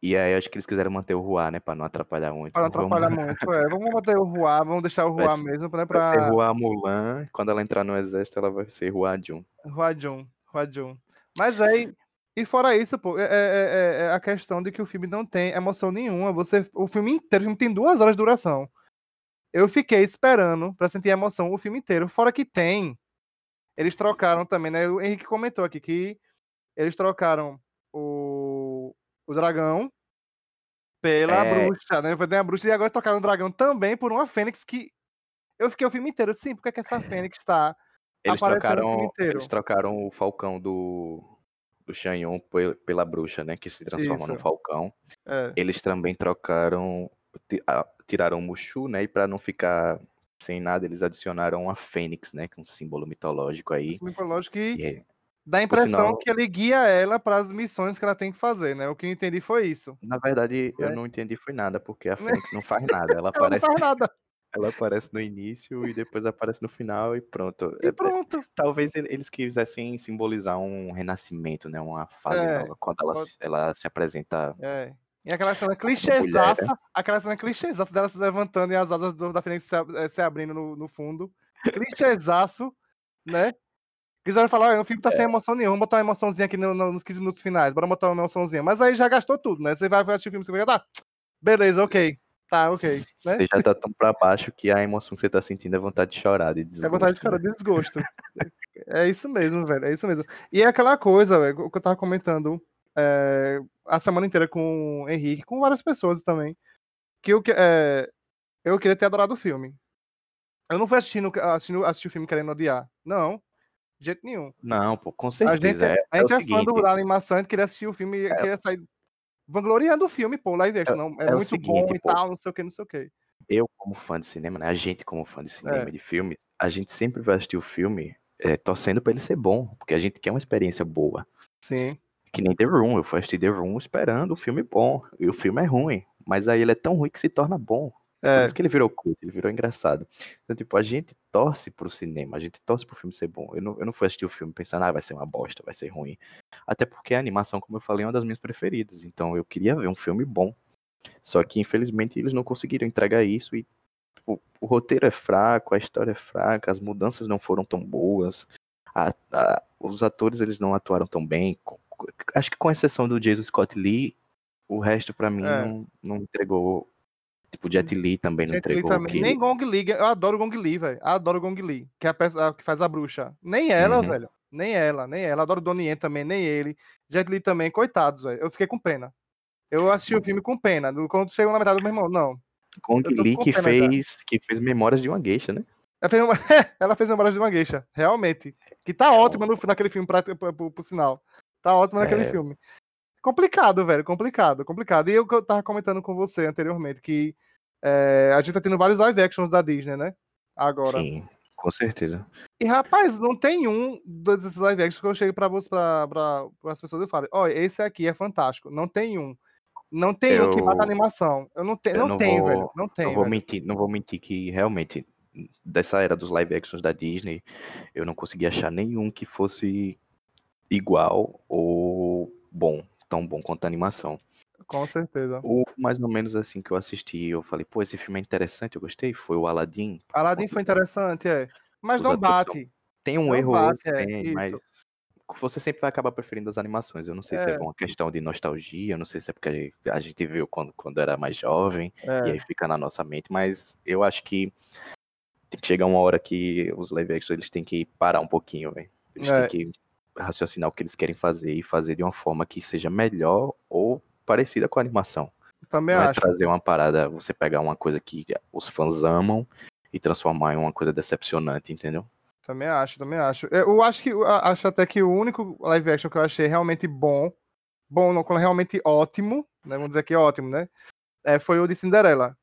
E aí acho que eles quiseram manter o Ruá, né? Pra não atrapalhar muito. Pra não atrapalhar vamos... muito, é. Vamos manter o Ruá, vamos deixar o Ruá mesmo, né? Pra... Vai ser Ruá Mulan. Quando ela entrar no exército, ela vai ser Ruá Jun. Ruá Jun, Ruá Jun. Mas aí, e fora isso, pô, é, é, é, é, a questão de que o filme não tem emoção nenhuma. Você, o filme inteiro, o filme tem duas horas de duração. Eu fiquei esperando pra sentir emoção o filme inteiro. Fora que tem, eles trocaram também, né? O Henrique comentou aqui que eles trocaram o o dragão pela é... bruxa, né? Foi a bruxa e agora trocaram o dragão também por uma fênix que eu fiquei o filme inteiro, sim, porque é que essa fênix tá eles trocaram, eles trocaram o falcão do do Xanhon pela bruxa, né, que se transforma Isso. no falcão. É. Eles também trocaram tiraram o Mushu, né, e para não ficar sem nada, eles adicionaram a Fênix, né, que é um símbolo mitológico aí. Mitológico e, é Dá a impressão sinal... que ele guia ela para as missões que ela tem que fazer, né? O que eu entendi foi isso. Na verdade, é. eu não entendi foi nada, porque a Fênix não faz nada. Ela, ela aparece... não faz nada. Ela aparece no início e depois aparece no final e pronto. E é, é, pronto. Talvez eles quisessem simbolizar um renascimento, né? Uma fase é, nova, quando ela, pode... ela se apresenta. É. E aquela cena clichêzaça, aquela cena clichêzaça dela se levantando e as asas do, da frente se, eh, se abrindo no, no fundo. Clichêzaço, né? Quiseram falar, o filme tá é. sem emoção nenhuma, botar uma emoçãozinha aqui no, no, nos 15 minutos finais, bora botar uma emoçãozinha. Mas aí já gastou tudo, né? Você vai assistir o filme, você vai, tá, beleza, ok. Tá, ok. Né? Você já tá tão pra baixo que a emoção que você tá sentindo é vontade de chorar, de desgosto. É vontade de chorar, de desgosto. é isso mesmo, velho, é isso mesmo. E é aquela coisa, velho, o que eu tava comentando é, a semana inteira com o Henrique, com várias pessoas também, que eu, é, eu queria ter adorado o filme. Eu não fui assistindo, assistindo assistir o filme querendo odiar. Não, de jeito nenhum. Não, pô, com certeza. A gente é, a gente é, é fã do, da animação, a gente queria assistir o filme e é. queria sair vangloriando o filme, pô, live action. É, não, é, é muito seguinte, bom e pô, tal, não sei o que, não sei o que. Eu, como fã de cinema, né? A gente, como fã de cinema e de filmes, a gente sempre vai assistir o filme é, torcendo pra ele ser bom, porque a gente quer uma experiência boa. Sim. Que nem The Room, eu fui assistir The Room esperando um filme bom, e o filme é ruim, mas aí ele é tão ruim que se torna bom. É. Por isso que ele virou culto, ele virou engraçado. Então, tipo, a gente torce pro cinema, a gente torce pro filme ser bom. Eu não, eu não fui assistir o filme pensando, ah, vai ser uma bosta, vai ser ruim. Até porque a animação, como eu falei, é uma das minhas preferidas. Então eu queria ver um filme bom. Só que, infelizmente, eles não conseguiram entregar isso e tipo, o roteiro é fraco, a história é fraca, as mudanças não foram tão boas. A, a, os atores, eles não atuaram tão bem. Acho que com exceção do Jason Scott Lee, o resto para mim é. não, não entregou Tipo, Jet Li também Jet não entregou. Também. Que... Nem Gong Li, eu adoro Gong Li, velho. Adoro Gong Li, que é a, peça, que faz a bruxa. Nem ela, uhum. velho. Nem ela, nem ela. Adoro Donnie Yen também, nem ele. Jet Li também, coitados, velho. Eu fiquei com pena. Eu assisti o filme com pena. Quando chegou na metade do meu irmão, não. Gong Li que fez, que fez Memórias de uma Geisha, né? Ela fez, uma... ela fez Memórias de uma Geisha, realmente. Que tá ótima no, naquele filme, pra, pra, pra, por sinal. Tá ótima naquele é... filme. Complicado, velho, complicado, complicado. E eu que eu tava comentando com você anteriormente, que é, a gente tá tendo vários live actions da Disney, né? Agora. Sim, com certeza. E rapaz, não tem um desses live actions que eu chegue pra, pra, pra, pra as pessoas e fale, olha, esse aqui é fantástico. Não tem um. Não tem eu... um que mata animação. Eu não, te, eu não, não tenho, vou, velho. Não tem. Não vou velho. mentir, não vou mentir que realmente dessa era dos live actions da Disney, eu não consegui achar nenhum que fosse igual ou bom quanto a animação. Com certeza. O mais ou menos assim que eu assisti, eu falei, pô, esse filme é interessante, eu gostei, foi o Aladdin. Aladdin foi interessante, é. Mas não bate. Tem um não erro, bate, é, tem, mas você sempre vai acabar preferindo as animações. Eu não sei é. se é uma questão de nostalgia, eu não sei se é porque a gente viu quando, quando era mais jovem, é. e aí fica na nossa mente, mas eu acho que tem que chegar uma hora que os live action eles têm que parar um pouquinho, velho. Eles é. têm que raciocinar o que eles querem fazer e fazer de uma forma que seja melhor ou parecida com a animação. Também Não é acho. É trazer uma parada, você pegar uma coisa que os fãs amam e transformar em uma coisa decepcionante, entendeu? Também acho, também acho. Eu acho que acho até que o único live action que eu achei realmente bom, bom, não, realmente ótimo, né? Vamos dizer que ótimo, né? É, foi o de Cinderela.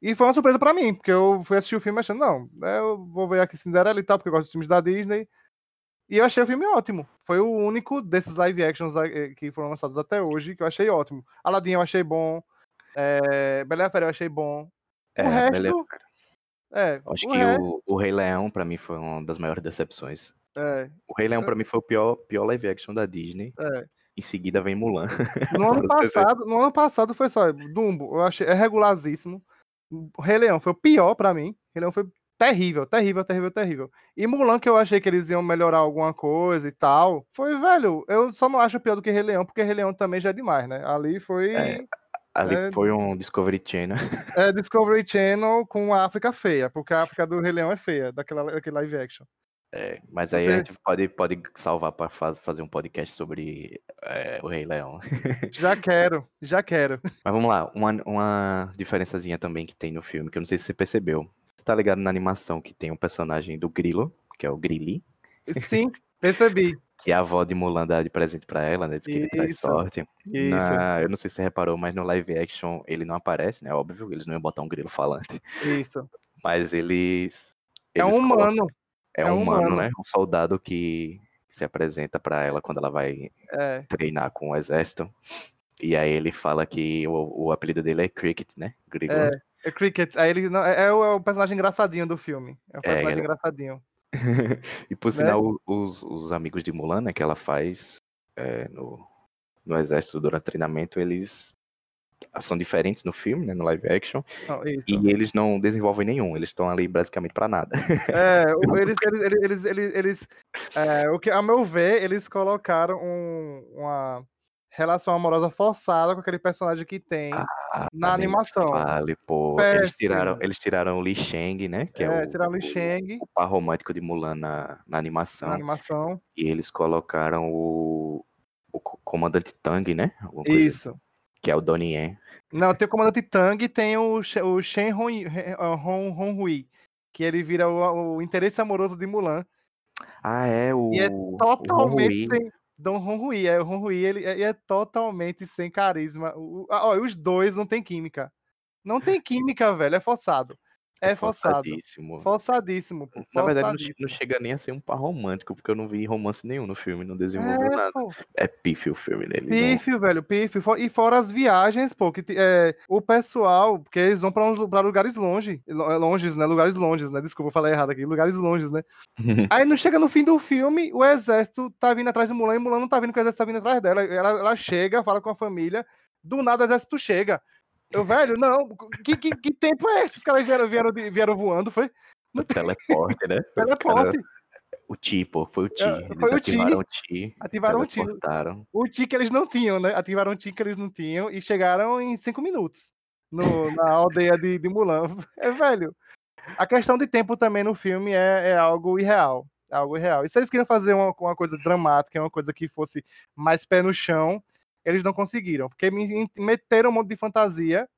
E foi uma surpresa para mim, porque eu fui assistir o filme achando, não, né, eu vou ver aqui Cinderela e tal, porque eu gosto dos filmes da Disney. E eu achei o filme ótimo. Foi o único desses live actions eh, que foram lançados até hoje que eu achei ótimo. Aladdin eu achei bom. É... Bela Fera eu achei bom. É, o resto... É, acho o que resto... o, o, Rei Leão, para mim, foi uma das maiores decepções. É. O Rei Leão, para mim, foi o pior, pior live action da Disney. É. Em seguida vem Mulan. No ano passado, no ano passado foi só Dumbo, eu achei é regularíssimo. O Rei Leão foi o pior para mim. O Rei Leão foi terrível, terrível, terrível, terrível. E Mulan, que eu achei que eles iam melhorar alguma coisa e tal, foi, velho, eu só não acho pior do que Rei Leão, porque Rei Leão também já é demais, né? Ali foi. É, ali é, foi um Discovery Channel. É, Discovery Channel com a África feia, porque a África do Rei Leão é feia, daquela, daquele live action. É, mas aí Você... a gente pode, pode salvar para fazer um podcast sobre é, o Rei Leão. Já quero, já quero. Mas vamos lá, uma, uma diferençazinha também que tem no filme, que eu não sei se você percebeu tá ligado na animação que tem um personagem do Grilo, que é o Grilli. Sim, percebi. que a avó de Mulan dá de presente pra ela, né? Diz que isso, ele traz sorte. Na, eu não sei se você reparou, mas no live action ele não aparece, né? Óbvio, eles não iam botar um grilo falante. Isso. Mas eles. é um humano. É, é um humano, humano, né? Um soldado que se apresenta para ela quando ela vai é. treinar com o exército. E aí ele fala que o, o apelido dele é Cricket, né? Grilo. É. É Cricket. Aí ele não, é, é, o, é, o, personagem engraçadinho do filme. É o é, personagem é, engraçadinho. e por né? sinal, os, os amigos de Mulan, né, que ela faz no, no exército durante o treinamento, eles são diferentes no filme, né, no live action, oh, e eles não desenvolvem nenhum, eles estão ali basicamente para nada. É, eles, eles, eles, eles, eles é, o que, a meu ver, eles colocaram um, uma relação amorosa forçada com aquele personagem que tem ah, na animação. Vale, pô. Eles tiraram, eles tiraram o Li Sheng, né? Que é, é o, tiraram o Li Sheng. O, o par romântico de Mulan na, na animação. Na animação. E eles colocaram o, o comandante Tang, né? Isso. Que é o Donnie Yen. Não, tem o comandante Tang e tem o, o Shen Hong, Hong, Hui, que ele vira o, o interesse amoroso de Mulan. Ah, é o. E é totalmente sem, Dom Ronrui. É, o Ronrui ele é, é, totalmente sem carisma. O, ó, os dois não tem química. Não tem química, velho. É forçado. É, é forçado. Forçadíssimo. Forçadíssimo, pô. Na verdade, não, não, chega nem a ser um par romântico, porque eu não vi romance nenhum no filme, não desenvolveu é, nada. Pô. É pífio o filme dele. Pífio, não... velho, pífio. E fora as viagens, pô, que é, o pessoal, porque eles vão pra, um, pra lugares longe, é, longes, né? Lugares longes, né? Desculpa, eu falei errado aqui. Lugares longes, né? Aí não chega no fim do filme, o exército tá vindo atrás de Mulan e Mulan não tá vindo, porque o exército tá vindo atrás dela. Ela, ela chega, fala com a família, do nada o exército chega. Eu, velho, não. Que, que, que tempo é esse? Os caras vieram, vieram, vieram voando, foi? O teleporte, né? Teleporte. O Ti, pô, foi o Ti. É, foi ativaram o Ti. Ativaram o Ti. O Ti que eles não tinham, né? Ativaram o Ti que eles não tinham e chegaram em cinco minutos no, na aldeia de, de Mulan. É, velho. A questão de tempo também no filme é, é algo irreal. É algo irreal. E se eles queriam fazer uma, uma coisa dramática, uma coisa que fosse mais pé no chão, eles não conseguiram, porque me meteram um monte de fantasia.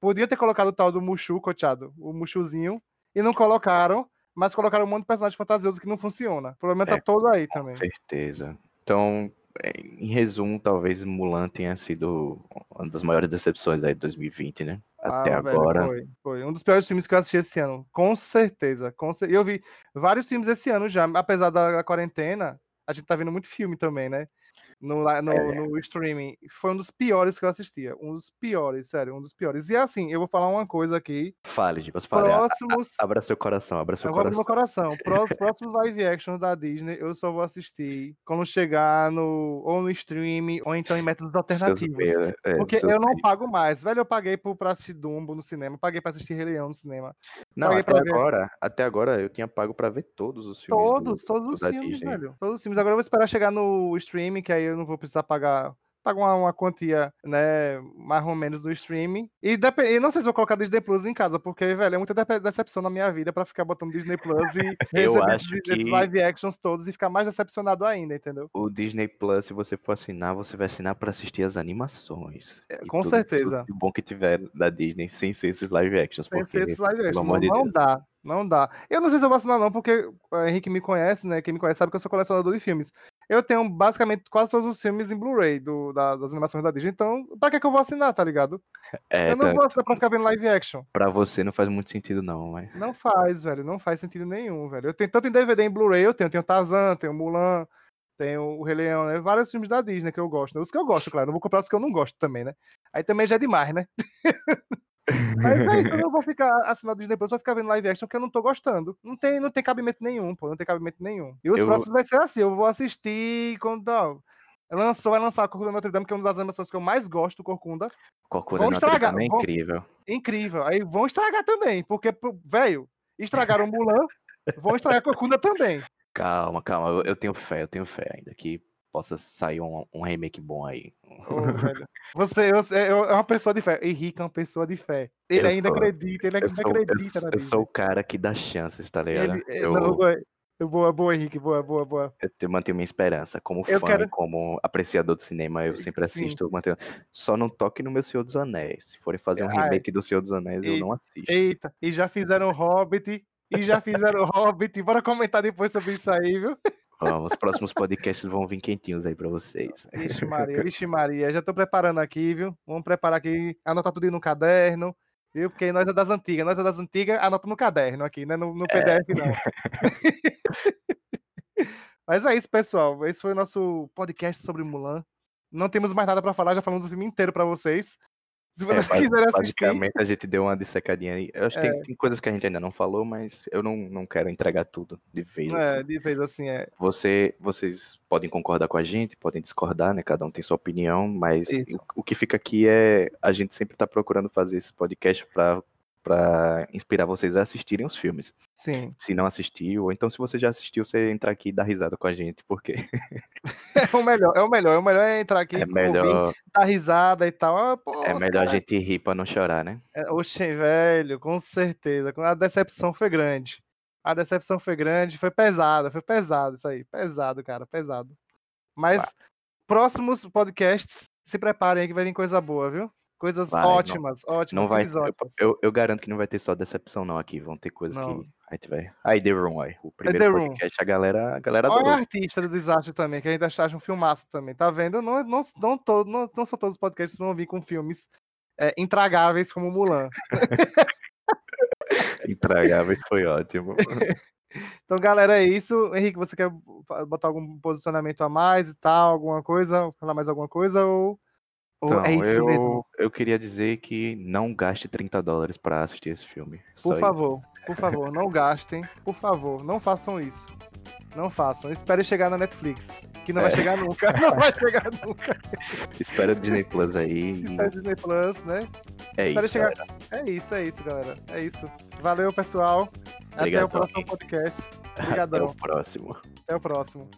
Podia ter colocado o tal do Mushu, coteado, o Mushuzinho, e não colocaram, mas colocaram um monte de personagem fantasioso que não funciona. O problema tá é, tá todo aí também. Com certeza. Então, em resumo, talvez Mulan tenha sido uma das maiores decepções aí de 2020, né? Até ah, agora. Velho, foi, foi, um dos piores filmes que eu assisti esse ano, com certeza. Com cer... Eu vi vários filmes esse ano já, apesar da quarentena, a gente tá vendo muito filme também, né? No, no, é. no, streaming. Foi um dos piores que eu assistia. Um dos piores, sério, um dos piores. E assim, eu vou falar uma coisa aqui. Fale, tipo, fale. Próximos... Abra seu coração, abra seu eu coração. meu coração. Próximos, próximos live actions da Disney, eu só vou assistir quando chegar no ou no streaming ou então em métodos alternativos. Né? é, porque eu não pago mais. Velho, eu paguei pra assistir Dumbo no cinema, paguei pra assistir Rei Leão no cinema. Não, paguei até agora, ver... até agora eu tinha pago pra ver todos os filmes. Todos, do, todos os filmes, Disney. velho. Todos os filmes. Agora eu vou esperar chegar no streaming, que aí eu não vou precisar pagar pagar uma, uma, quantia, né, mais ou menos do streaming. E, e, não sei se vou colocar Disney Plus em casa, porque, velho, é muita decepção na minha vida para ficar botando Disney Plus e receber esses live actions todos e ficar mais decepcionado ainda, entendeu? O Disney Plus, se você for assinar, você vai assinar para assistir as animações. É, com tudo, certeza. Tudo bom que tiver da Disney sem ser esses live actions. Sem porque, ser esses live actions. Não, de não dá. Não dá. Eu não sei se eu vou assinar, não, porque o Henrique me conhece, né? Quem me conhece sabe que eu sou colecionador de filmes. Eu tenho basicamente quase todos os filmes em Blu-ray da, das animações da Disney. Então, pra que, que eu vou assinar, tá ligado? É, eu não tá... vou assinar pra ficar vendo live action. Pra você não faz muito sentido, não, mas... Não faz, velho. Não faz sentido nenhum, velho. Eu tenho tanto em DVD em Blu-ray, eu tenho. Eu tenho Tarzan, tenho Mulan, tenho o Rei Leão, né? Vários filmes da Disney que eu gosto. Né? Os que eu gosto, claro. Não vou comprar os que eu não gosto também, né? Aí também já é demais, né? Mas é isso, eu não vou ficar assinando Disney Plus, vou ficar vendo live action que eu não tô gostando. Não tem, não tem cabimento nenhum, pô, não tem cabimento nenhum. E os eu... próximos vai ser assim, eu vou assistir quando. Ó, lançou, vai lançar a Corcunda Notre Dame, que é uma das animações que eu mais gosto do Corcunda. Corcunda vão estragar, é incrível. Incrível. Aí vão estragar também, porque, velho, estragaram Mulan, vão estragar Corcunda também. Calma, calma, eu, eu tenho fé, eu tenho fé ainda que possa sair um, um remake bom aí. Oh, você, você é uma pessoa de fé. Henrique é uma pessoa de fé. Ele eu ainda sou, acredita, ele ainda sou, acredita. Eu, eu sou o cara que dá chances, tá ligado? Ele, eu, não, boa, boa, Henrique, boa, boa, boa. Eu mantenho minha esperança. Como fã quero... como apreciador de cinema, eu sempre assisto. Mantenho... Só não toque no meu Senhor dos Anéis. Se forem fazer um remake do Senhor dos Anéis, eu não assisto. Eita, e já fizeram Hobbit, e já fizeram Hobbit. Bora comentar depois sobre isso aí, viu? Os próximos podcasts vão vir quentinhos aí para vocês. Vixe Maria, vixe Maria. Já tô preparando aqui, viu? Vamos preparar aqui, anotar tudo no caderno, viu? Porque nós é das antigas, nós é das antigas, anota no caderno aqui, né? No, no PDF é. não. Mas é isso, pessoal. Esse foi o nosso podcast sobre Mulan. Não temos mais nada para falar, já falamos o filme inteiro para vocês. Se você é, quiser assistir. Basicamente, a gente deu uma dissecadinha aí. Eu acho que é. tem, tem, coisas que a gente ainda não falou, mas eu não, não quero entregar tudo de vez. É, assim. de vez assim, é. Você, vocês podem concordar com a gente, podem discordar, né? Cada um tem sua opinião, mas o, o, que fica aqui é a gente sempre tá procurando fazer esse podcast para para inspirar vocês a assistirem os filmes. Sim. Se não assistiu, ou então se você já assistiu, você entrar aqui e dar risada com a gente, porque. é o melhor, é o melhor. É o melhor é entrar aqui, é melhor... Ouvir, dar risada e tal. Ah, pô, é melhor cara... a gente rir para não chorar, né? É, oxe, velho, com certeza. A decepção foi grande. A decepção foi grande, foi pesada, foi pesado isso aí. Pesado, cara, pesado. Mas próximos podcasts, se preparem aí que vai vir coisa boa, viu? Coisas vai, ótimas, não, ótimas. Não vai, eu, eu, eu, garanto que não vai ter só decepção, não, aqui. Vão ter coisas não. que. Aí, vai. aí The Room, aí. O primeiro The podcast, Room. a galera, a galera Olha o artista do desastre também, que ainda acha um filmaço também. Tá vendo? Não, não, não, todo, não, não são todos os podcasts que vão vir com filmes é, intragáveis como Mulan. intragáveis foi ótimo. então, galera, é isso. Henrique, você quer botar algum posicionamento a mais e tal? Alguma coisa? Falar mais alguma coisa? Ou. Então, é isso eu, mesmo? eu queria dizer que não gaste 30 dólares para assistir esse filme. Por favor, isso. por favor, não gastem. Por favor, não façam isso. Não façam. Espere chegar na Netflix. Que não é. vai chegar nunca. Não vai chegar nunca. Espera o Disney Plus aí. Espera o Disney Plus, né? É Espera isso. Chegar... É isso, é isso, galera. É isso. Valeu, pessoal. Até o próximo podcast. Obrigadão. Até o próximo. Até o próximo.